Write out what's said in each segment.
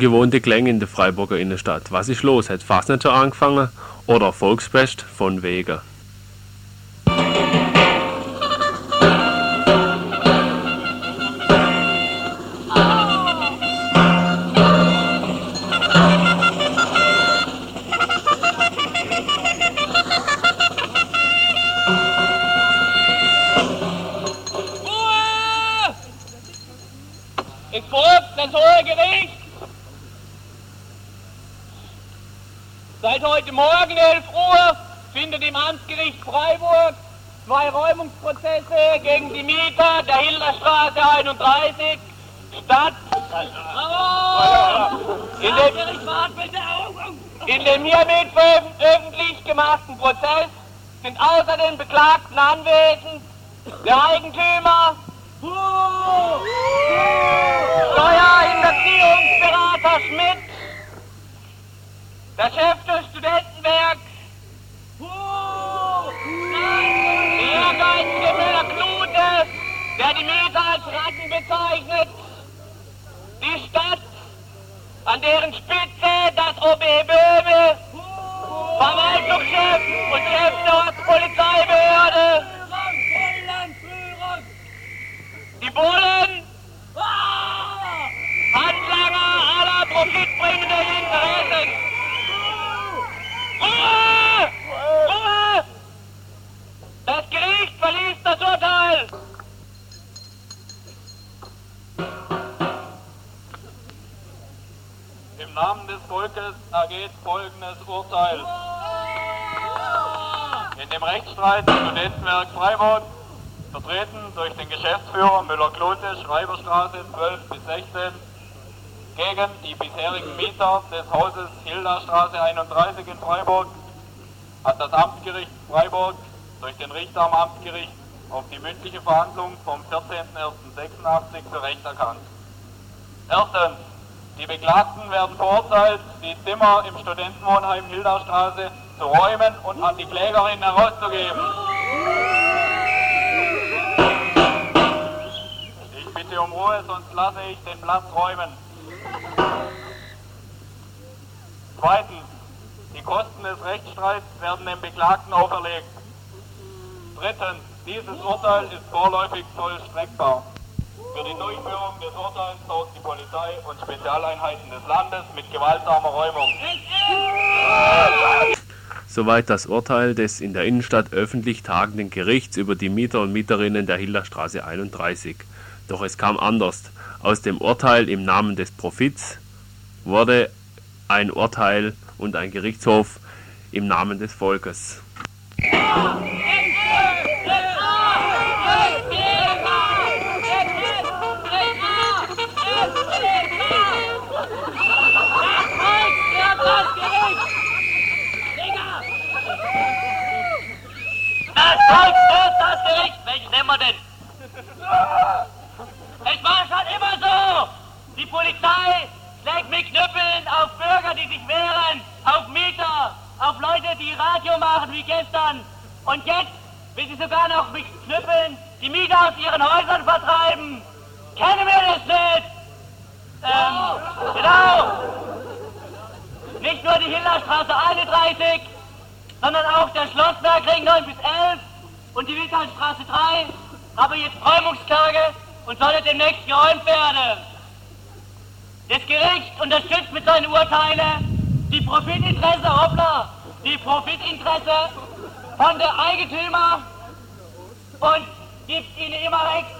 ungewohnte Klänge in der Freiburger Innenstadt. Was ist los? Hat Fasnacht schon angefangen? Oder Volksfest von Wegen? Seit heute Morgen 11 Uhr findet im Amtsgericht Freiburg zwei Räumungsprozesse gegen die Mieter der Hilderstraße 31 statt. In dem, in dem hiermit öffentlich gemachten Prozess sind außer den Beklagten anwesend der Eigentümer, Steuerhinterziehungsberater Schmidt, der Chef die Mieter als Ratten bezeichnet, die Stadt, an deren Spitze das OB Böhme, Im Namen des Volkes ergeht folgendes Urteil. In dem Rechtsstreit Studentenwerk Freiburg, vertreten durch den Geschäftsführer Müller-Klote, Schreiberstraße 12 bis 16, gegen die bisherigen Mieter des Hauses Hilderstraße 31 in Freiburg, hat das Amtsgericht Freiburg durch den Richter am Amtsgericht auf die mündliche Verhandlung vom 14.01.86 für Recht erkannt. Erstens, die Beklagten werden verurteilt, die Zimmer im Studentenwohnheim Hilderstraße zu räumen und an die Klägerin herauszugeben. Ich bitte um Ruhe, sonst lasse ich den Platz räumen. Zweitens, die Kosten des Rechtsstreits werden dem Beklagten auferlegt. Drittens, dieses Urteil ist vorläufig vollstreckbar. Für die Durchführung des Urteils sorgt die Polizei und Spezialeinheiten des Landes mit gewaltsamer Räumung. Soweit das Urteil des in der Innenstadt öffentlich tagenden Gerichts über die Mieter und Mieterinnen der Hilderstraße 31. Doch es kam anders. Aus dem Urteil im Namen des Profits wurde ein Urteil und ein Gerichtshof im Namen des Volkes. Auf Leute, die Radio machen wie gestern. Und jetzt will sie sogar noch mit Knüppeln die Mieter aus ihren Häusern vertreiben. Kennen wir das nicht? Ähm, genau. Nicht nur die Hillerstraße 31, sondern auch der Schlossbergring 9 bis 11 und die Wildhausstraße 3 haben jetzt Räumungsklage und sollen demnächst geräumt werden. Das Gericht unterstützt mit seinen Urteilen die Profitinteresse, hoppla, die Profitinteresse von der Eigentümer und gibt ihnen immer recht.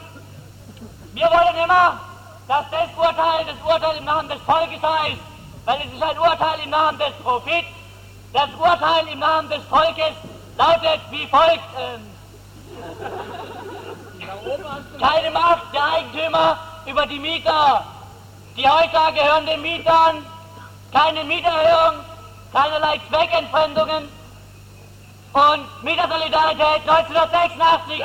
Wir wollen immer, dass das Urteil das Urteil im Namen des Volkes heißt, weil es ist ein Urteil im Namen des Profits. Das Urteil im Namen des Volkes lautet wie folgt. Ähm, keine Macht der Eigentümer über die Mieter. Die Häuser gehören den Mietern. Keine Mieterhöhung, keinerlei Zweckentfremdungen. Und Mietersolidarität 1986.